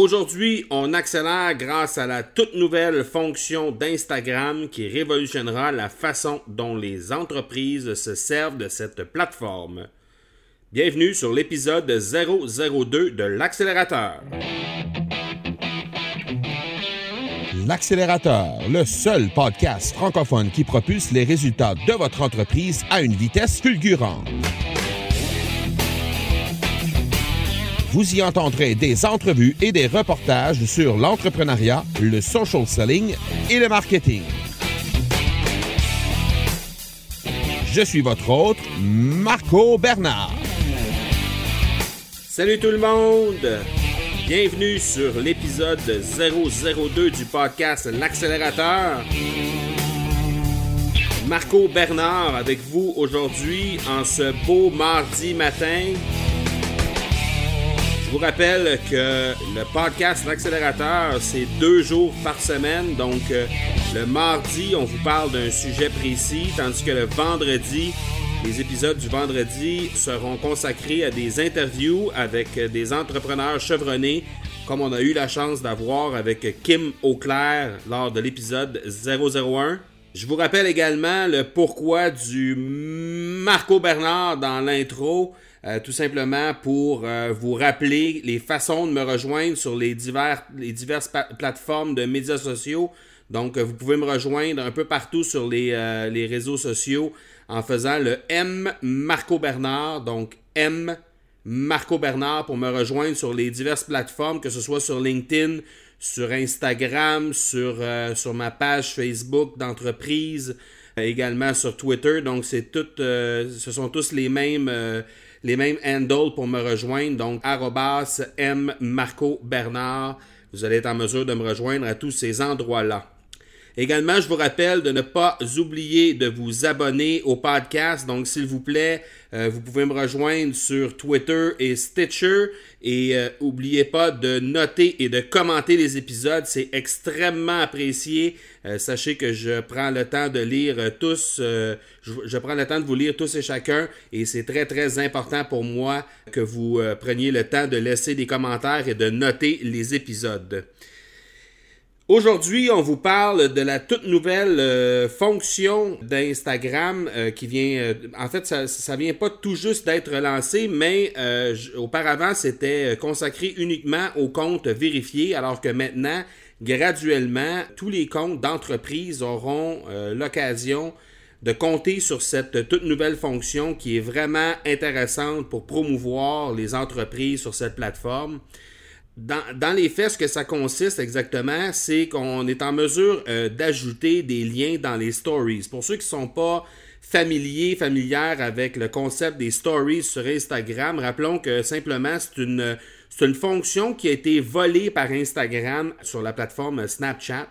Aujourd'hui, on accélère grâce à la toute nouvelle fonction d'Instagram qui révolutionnera la façon dont les entreprises se servent de cette plateforme. Bienvenue sur l'épisode 002 de l'accélérateur. L'accélérateur, le seul podcast francophone qui propulse les résultats de votre entreprise à une vitesse fulgurante. Vous y entendrez des entrevues et des reportages sur l'entrepreneuriat, le social selling et le marketing. Je suis votre hôte, Marco Bernard. Salut tout le monde! Bienvenue sur l'épisode 002 du podcast L'accélérateur. Marco Bernard avec vous aujourd'hui en ce beau mardi matin. Je vous rappelle que le podcast L'accélérateur, c'est deux jours par semaine. Donc, euh, le mardi, on vous parle d'un sujet précis, tandis que le vendredi, les épisodes du vendredi seront consacrés à des interviews avec des entrepreneurs chevronnés, comme on a eu la chance d'avoir avec Kim Auclair lors de l'épisode 001. Je vous rappelle également le pourquoi du Marco Bernard dans l'intro. Euh, tout simplement pour euh, vous rappeler les façons de me rejoindre sur les, divers, les diverses plateformes de médias sociaux. Donc, euh, vous pouvez me rejoindre un peu partout sur les, les, réseaux sociaux en faisant le M Marco Bernard. Donc, M Marco Bernard pour me rejoindre sur les diverses plateformes, que ce soit sur LinkedIn, sur Instagram, sur, sur ma page Facebook d'entreprise, également sur Twitter. Donc, c'est tout, ce sont tous les mêmes les mêmes handles pour me rejoindre. Donc, arrobas M Marco Bernard. Vous allez être en mesure de me rejoindre à tous ces endroits-là. Également, je vous rappelle de ne pas oublier de vous abonner au podcast. Donc, s'il vous plaît, euh, vous pouvez me rejoindre sur Twitter et Stitcher. Et n'oubliez euh, pas de noter et de commenter les épisodes. C'est extrêmement apprécié. Euh, sachez que je prends le temps de lire tous. Je, je, prends le temps de vous lire tous et chacun. Et c'est très, très important pour moi que vous preniez le temps de laisser des commentaires et de noter les épisodes. Aujourd'hui, on vous parle de la toute nouvelle euh, fonction d'Instagram euh, qui vient. Euh, en fait, ça, ça vient pas tout juste d'être lancé, mais auparavant, c'était consacré uniquement aux comptes vérifiés, alors que maintenant, graduellement, tous les comptes d'entreprise auront l'occasion de compter sur cette toute nouvelle fonction qui est vraiment intéressante pour promouvoir les entreprises sur cette plateforme dans, les faits, ce que ça consiste exactement, c'est qu'on est en mesure euh, d'ajouter des liens dans les stories. Pour ceux qui ne sont pas familiers, familières avec le concept des stories sur Instagram, rappelons que simplement c'est une, C'est une fonction qui a été volée par Instagram sur la plateforme Snapchat.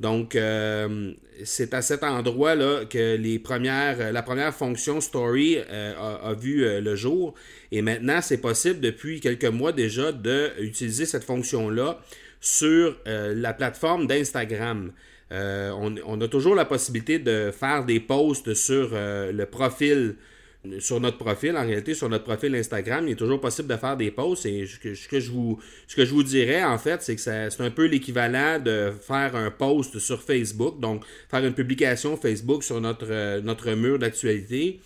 Donc, euh, c'est à cet endroit-là que les premières, la première fonction Story euh, a, vu euh, le jour. Et maintenant, c'est possible depuis quelques mois déjà d'utiliser cette fonction-là sur la plateforme d'Instagram. On, on, a toujours la possibilité de faire des posts sur le profil sur notre profil, en réalité, sur notre profil Instagram, il est toujours possible de faire des posts. Et ce que, je, vous, dirais, en fait, c'est que c'est un peu l'équivalent de faire un post sur Facebook, donc faire une publication Facebook sur notre, euh, mur d'actualité.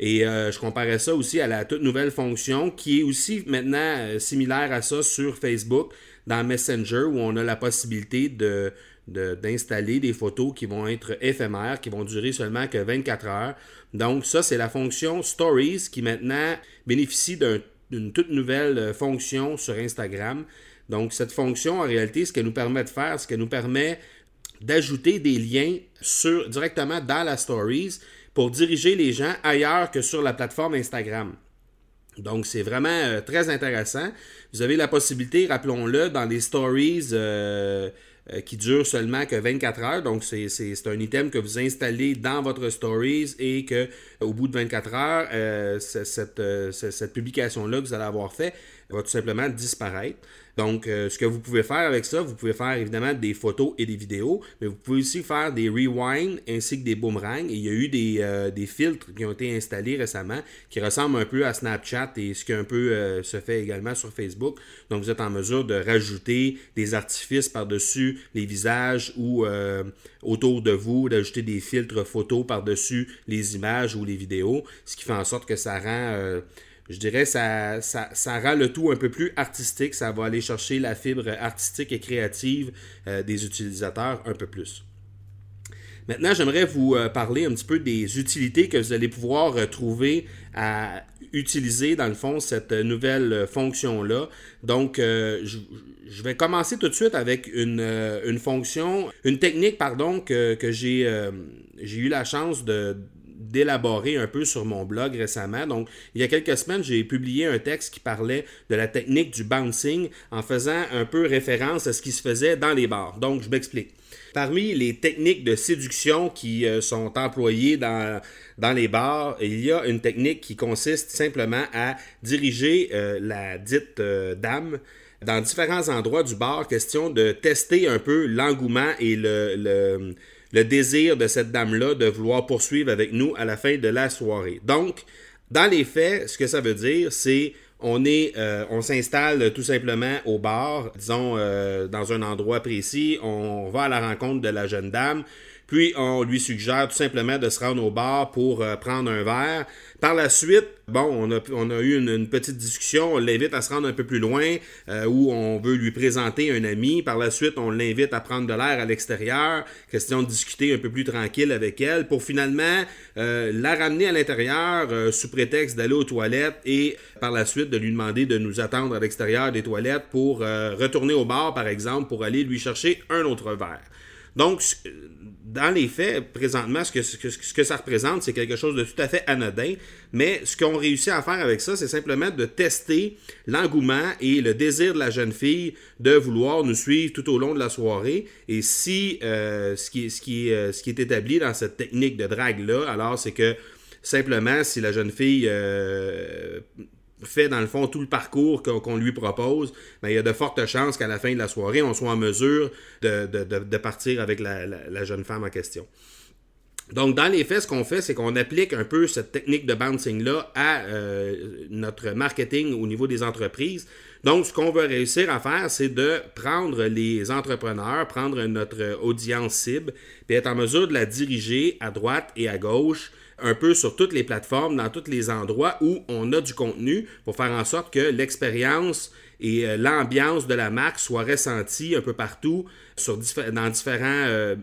Et euh, je comparais ça aussi à la toute nouvelle fonction qui est aussi maintenant euh, similaire à ça sur Facebook dans Messenger où on a la possibilité de, d'installer des photos qui vont être éphémères, qui vont durer seulement que 24 heures. Donc ça, c'est la fonction Stories qui maintenant bénéficie d'une toute nouvelle euh, fonction sur Instagram. Donc cette fonction, en réalité, ce qu'elle nous permet de faire, ce qu'elle nous permet d'ajouter des liens directement dans la Stories pour diriger les gens ailleurs que sur la plateforme Instagram. Donc, c'est vraiment euh, très intéressant. Vous avez la possibilité, rappelons-le, dans les stories euh, euh, qui dure seulement que 24 heures. Donc, c'est un item que vous installez dans votre Stories et que au bout de 24 heures, euh, cette, euh, cette publication-là vous allez avoir fait va tout simplement disparaître. Donc, euh, ce que vous pouvez faire avec ça, vous pouvez faire évidemment des photos et des vidéos, mais vous pouvez aussi faire des rewinds ainsi que des boomerangs. il y a eu des, euh, des, filtres qui ont été installés récemment qui ressemblent un peu à Snapchat et ce qui un peu euh, se fait également sur Facebook. Donc, vous êtes en mesure de rajouter des artifices par-dessus les visages ou autour de vous, d'ajouter des filtres photos par-dessus les images ou les vidéos, ce qui fait en sorte que ça rend je dirais ça, ça, ça rend le tout un peu plus artistique. Ça va aller chercher la fibre artistique et créative euh, des utilisateurs un peu plus. Maintenant, j'aimerais vous euh, parler un petit peu des utilités que vous allez pouvoir euh, trouver à utiliser, dans le fond, cette nouvelle fonction-là. Donc, je, vais commencer tout de suite avec une, une fonction, une technique, pardon, que, que j'ai eu la chance de, d'élaborer un peu sur mon blog récemment. Donc, il y a quelques semaines, j'ai publié un texte qui parlait de la technique du bouncing en faisant un peu référence à ce qui se faisait dans les bars. Donc, je m'explique. Parmi les techniques de séduction qui euh, sont employées dans, les bars, il y a une technique qui consiste simplement à diriger euh, la dite euh, dame dans différents endroits du bar, question de tester un peu l'engouement et le désir de cette dame-là de vouloir poursuivre avec nous à la fin de la soirée. Donc, dans les faits, ce que ça veut dire, c'est on est, euh, on s'installe tout simplement au bar, disons euh, dans un endroit précis, on va à la rencontre de la jeune dame, puis on lui suggère tout simplement de se rendre au bar pour euh, prendre un verre. Par la suite, bon, on a, eu une, petite discussion, on l'invite à se rendre un peu plus loin, euh, où on veut lui présenter un ami. Par la suite, on l'invite à prendre de l'air à l'extérieur, question de discuter un peu plus tranquille avec elle, pour finalement euh, la ramener à l'intérieur sous prétexte d'aller aux toilettes et par la suite de lui demander de nous attendre à l'extérieur des toilettes pour retourner au bar, par exemple, pour aller lui chercher un autre verre. Donc, dans les faits, présentement, ce que, ça représente, c'est quelque chose de tout à fait anodin. Mais ce qu'on réussit à faire avec ça, c'est simplement de tester l'engouement et le désir de la jeune fille de vouloir nous suivre tout au long de la soirée. Et si euh, ce, qui, qui, euh, est établi dans cette technique de drague-là, alors c'est que simplement, si la jeune fille euh, fait dans le fond tout le parcours qu'on lui propose, ben, il y a de fortes chances qu'à la fin de la soirée, on soit en mesure de, partir avec la, jeune femme en question. Donc, dans les faits, ce qu'on fait, c'est qu'on applique un peu cette technique de bouncing-là à euh, notre marketing au niveau des entreprises. Donc, ce qu'on veut réussir à faire, c'est de prendre les entrepreneurs, prendre notre audience cible, puis être en mesure de la diriger à droite et à gauche un peu sur toutes les plateformes, dans tous les endroits où on a du contenu pour faire en sorte que l'expérience et euh, l'ambiance de la marque soit ressentie un peu partout sur dans différents, euh,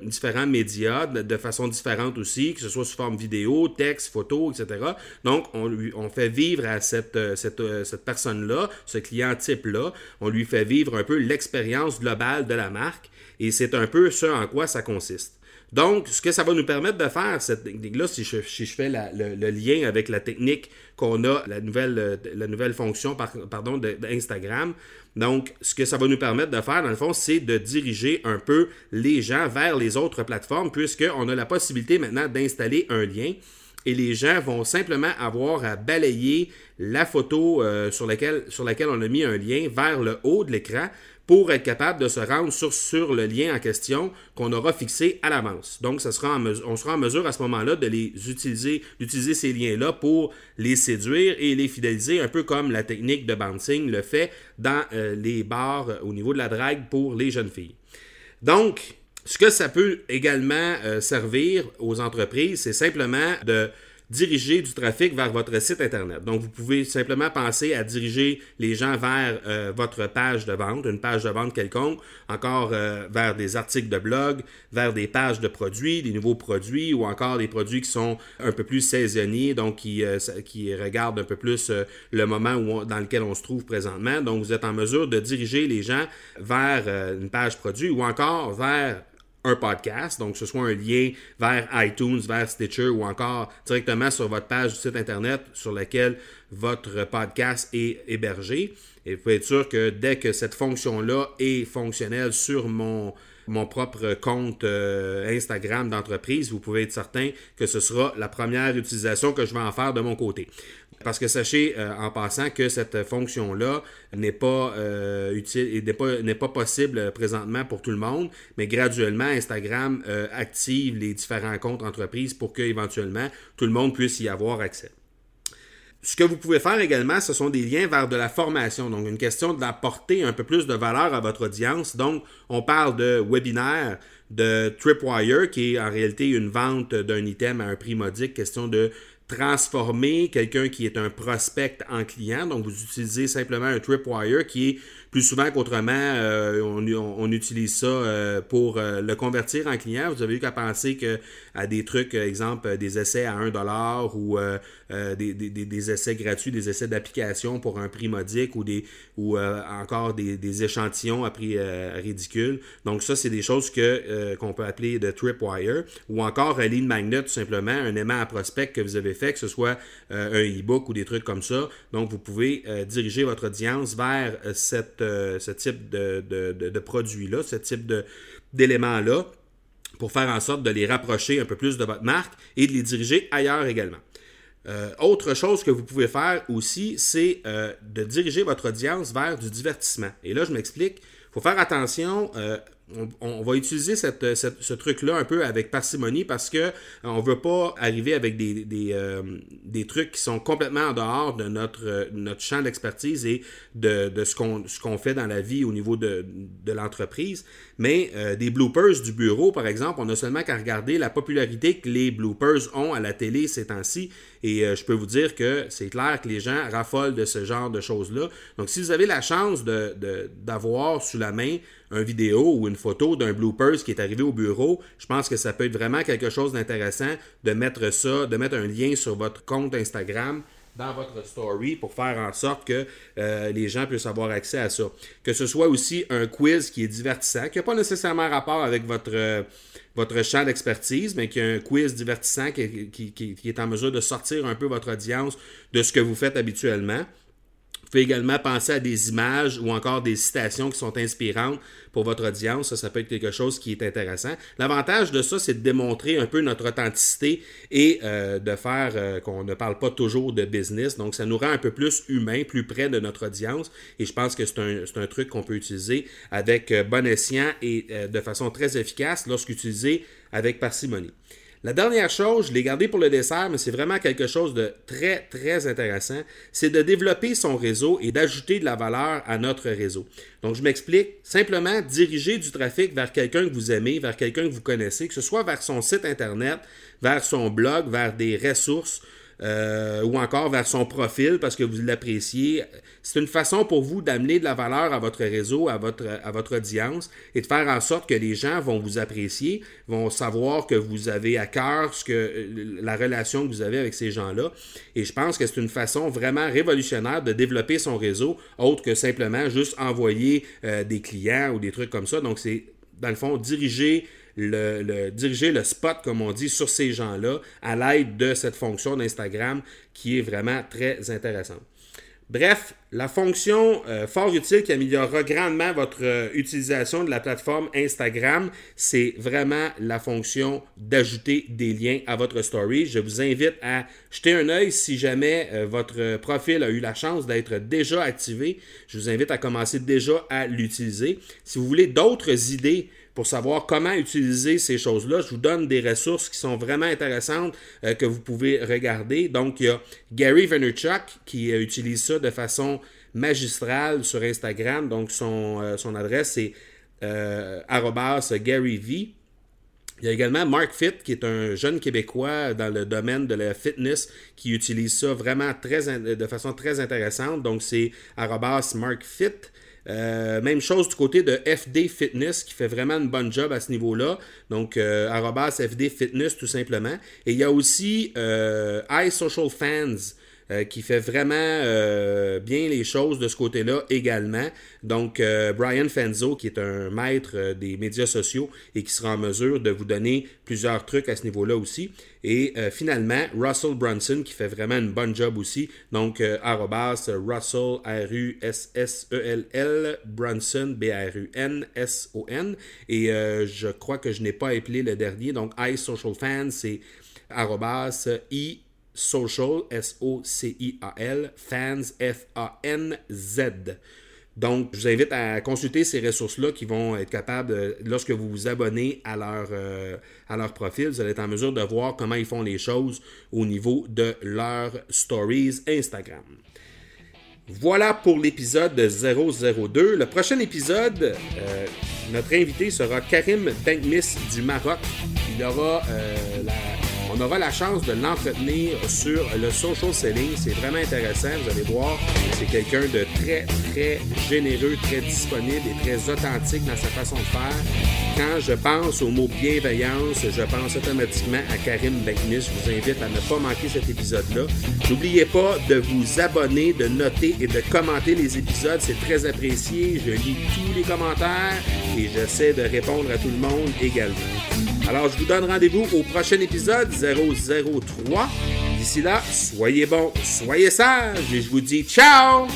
médias de, façon différente aussi, que ce soit sous forme vidéo, texte, photo, etc. Donc, on, fait vivre à cette, euh, cette personne-là, ce client type-là, on lui fait vivre un peu l'expérience globale de la marque et c'est un peu ce en quoi ça consiste. Donc, ce que ça va nous permettre de faire, cette technique-là, si je, fais le, lien avec la technique qu'on a, la nouvelle, la nouvelle fonction pardon, d'Instagram, donc, ce que ça va nous permettre de faire, dans le fond, c'est de diriger un peu les gens vers les autres plateformes, puisqu'on a la possibilité maintenant d'installer un lien et les gens vont simplement avoir à balayer la photo euh, sur laquelle on a mis un lien vers le haut de l'écran pour être capable de se rendre sur, le lien en question qu'on aura fixé à l'avance. Donc, on sera en mesure à ce moment-là de les utiliser, d'utiliser ces liens-là pour les séduire et les fidéliser, un peu comme la technique de bouncing le fait dans euh, les bars au niveau de la drague pour les jeunes filles. Donc, ce que ça peut également euh, servir aux entreprises, c'est simplement de diriger du trafic vers votre site Internet. Donc, vous pouvez simplement penser à diriger les gens vers euh, votre page de vente, une page de vente quelconque, encore euh, vers des articles de blog, vers des pages de produits, des nouveaux produits ou encore des produits qui sont un peu plus saisonniers, donc qui, qui regardent un peu plus le moment où dans lequel on se trouve présentement. Donc, vous êtes en mesure de diriger les gens vers une page produit ou encore vers un podcast, donc ce soit un lien vers iTunes, vers Stitcher ou encore directement sur votre page du site Internet sur laquelle votre podcast est hébergé. Et vous pouvez être sûr que dès que cette fonction-là est fonctionnelle sur mon, mon propre compte euh, Instagram d'entreprise, vous pouvez être certain que ce sera la première utilisation que je vais en faire de mon côté. Parce que sachez euh, en passant que cette fonction-là n'est pas euh, utile et n'est pas, pas possible présentement pour tout le monde, mais graduellement, Instagram euh, active les différents comptes entreprises pour que éventuellement tout le monde puisse y avoir accès. Ce que vous pouvez faire également, ce sont des liens vers de la formation, donc une question d'apporter un peu plus de valeur à votre audience. Donc, on parle de webinaires, de Tripwire, qui est en réalité une vente d'un item à un prix modique, question de transformer quelqu'un qui est un prospect en client. Donc, vous utilisez simplement un tripwire qui est plus souvent qu'autrement, euh, on, utilise ça euh, pour euh, le convertir en client. Vous avez eu qu'à penser que à des trucs, exemple, des essais à 1$ ou des, essais gratuits, des essais d'application pour un prix modique ou des ou encore des, échantillons à prix ridicule. Donc ça, c'est des choses que qu'on peut appeler de tripwire. Ou encore un lead magnet, tout simplement, un aimant à prospect que vous avez fait, que ce soit un e-book ou des trucs comme ça. Donc, vous pouvez diriger votre audience vers cette ce type de, de, produit-là, ce type d'éléments-là, pour faire en sorte de les rapprocher un peu plus de votre marque et de les diriger ailleurs également. Euh, autre chose que vous pouvez faire aussi, c'est euh, de diriger votre audience vers du divertissement. Et là, je m'explique. Il faut faire attention. Euh, on, va utiliser ce truc-là un peu avec parcimonie parce que euh, on veut pas arriver avec euh, des, trucs qui sont complètement en dehors de notre, euh, champ d'expertise et de, ce qu'on fait dans la vie au niveau de, l'entreprise. Mais des bloopers du bureau, par exemple, on a seulement qu'à regarder la popularité que les bloopers ont à la télé ces temps-ci. Et je peux vous dire que c'est clair que les gens raffolent de ce genre de choses-là. Donc, si vous avez la chance d'avoir sous la main un vidéo ou une photo d'un bloopers qui est arrivé au bureau, je pense que ça peut être vraiment quelque chose d'intéressant de mettre ça, de mettre un lien sur votre compte Instagram dans votre story pour faire en sorte que euh, les gens puissent avoir accès à ça. Que ce soit aussi un quiz qui est divertissant, qui n'a pas nécessairement rapport avec votre, euh, votre champ d'expertise, mais qui est un quiz divertissant qui, qui, est en mesure de sortir un peu votre audience de ce que vous faites habituellement. Vous pouvez également penser à des images ou encore des citations qui sont inspirantes pour votre audience. Ça, ça peut être quelque chose qui est intéressant. L'avantage de ça, c'est de démontrer un peu notre authenticité et euh, de faire euh, qu'on ne parle pas toujours de business. Donc, ça nous rend un peu plus humain, plus près de notre audience. Et je pense que c'est un, truc qu'on peut utiliser avec euh, bon escient et de façon très efficace lorsqu'utilisé avec parcimonie. La dernière chose, je l'ai gardé pour le dessert, mais c'est vraiment quelque chose de très, très intéressant, c'est de développer son réseau et d'ajouter de la valeur à notre réseau. Donc, je m'explique. Simplement, diriger du trafic vers quelqu'un que vous aimez, vers quelqu'un que vous connaissez, que ce soit vers son site Internet, vers son blog, vers des ressources, euh, ou encore vers son profil parce que vous l'appréciez. C'est une façon pour vous d'amener de la valeur à votre réseau, à votre, à votre audience et de faire en sorte que les gens vont vous apprécier, vont savoir que vous avez à cœur que, euh, la relation que vous avez avec ces gens-là. Et je pense que c'est une façon vraiment révolutionnaire de développer son réseau, autre que simplement juste envoyer euh, des clients ou des trucs comme ça. Donc, c'est dans le fond, diriger le, diriger le spot, comme on dit, sur ces gens-là à l'aide de cette fonction d'Instagram qui est vraiment très intéressante. Bref, la fonction euh, fort utile qui améliorera grandement votre euh, utilisation de la plateforme Instagram, c'est vraiment la fonction d'ajouter des liens à votre story. Je vous invite à jeter un œil si jamais euh, votre profil a eu la chance d'être déjà activé. Je vous invite à commencer déjà à l'utiliser. Si vous voulez d'autres idées pour savoir comment utiliser ces choses-là. Je vous donne des ressources qui sont vraiment intéressantes euh, que vous pouvez regarder. Donc, il y a Gary Vaynerchuk qui utilise ça de façon magistrale sur Instagram. Donc, son, euh, adresse c'est GaryV. Il y a également Mark Fit, qui est un jeune Québécois dans le domaine de la fitness, qui utilise ça vraiment de façon très intéressante. Donc, c'est MarkFit. Euh, même chose du côté de FD Fitness qui fait vraiment une bonne job à ce niveau-là. Donc, euh, FD Fitness tout simplement. Et il y a aussi euh, iSocialFans Fans euh, qui fait vraiment euh, bien les choses de ce côté-là également. Donc, euh, Brian Fenzo, qui est un maître des médias sociaux et qui sera en mesure de vous donner plusieurs trucs à ce niveau-là aussi. Et finalement, Russell Brunson, qui fait vraiment une bonne job aussi. Donc, arrobas Russell, R-U-S-S-E-L-L, Brunson, B-R-U-N-S-O-N. Et je crois que je n'ai pas appelé le dernier. Donc, iSocialFans, c'est arrobas I social, S-O-C-I-A-L, fans, F-A-N-Z. Donc, je vous invite à consulter ces ressources-là qui vont être capables, lorsque vous vous abonnez à leur, euh, à leur profil, vous allez être en mesure de voir comment ils font les choses au niveau de leurs stories Instagram. Voilà pour l'épisode 002. Le prochain épisode, euh, notre invité sera Karim Benkmis du Maroc. Il aura euh, la on aura la chance de l'entretenir sur le social selling. C'est vraiment intéressant. Vous allez voir, c'est quelqu'un de très, très généreux, très disponible et très authentique dans sa façon de faire. Quand je pense au mot bienveillance, je pense automatiquement à Karim Beknis. Je vous invite à ne pas manquer cet épisode-là. N'oubliez pas de vous abonner, de noter et de commenter les épisodes. C'est très apprécié. Je lis tous les commentaires et j'essaie de répondre à tout le monde également. Alors, je vous donne rendez-vous au prochain épisode 003. D'ici là, soyez bons, soyez sages et je vous dis ciao!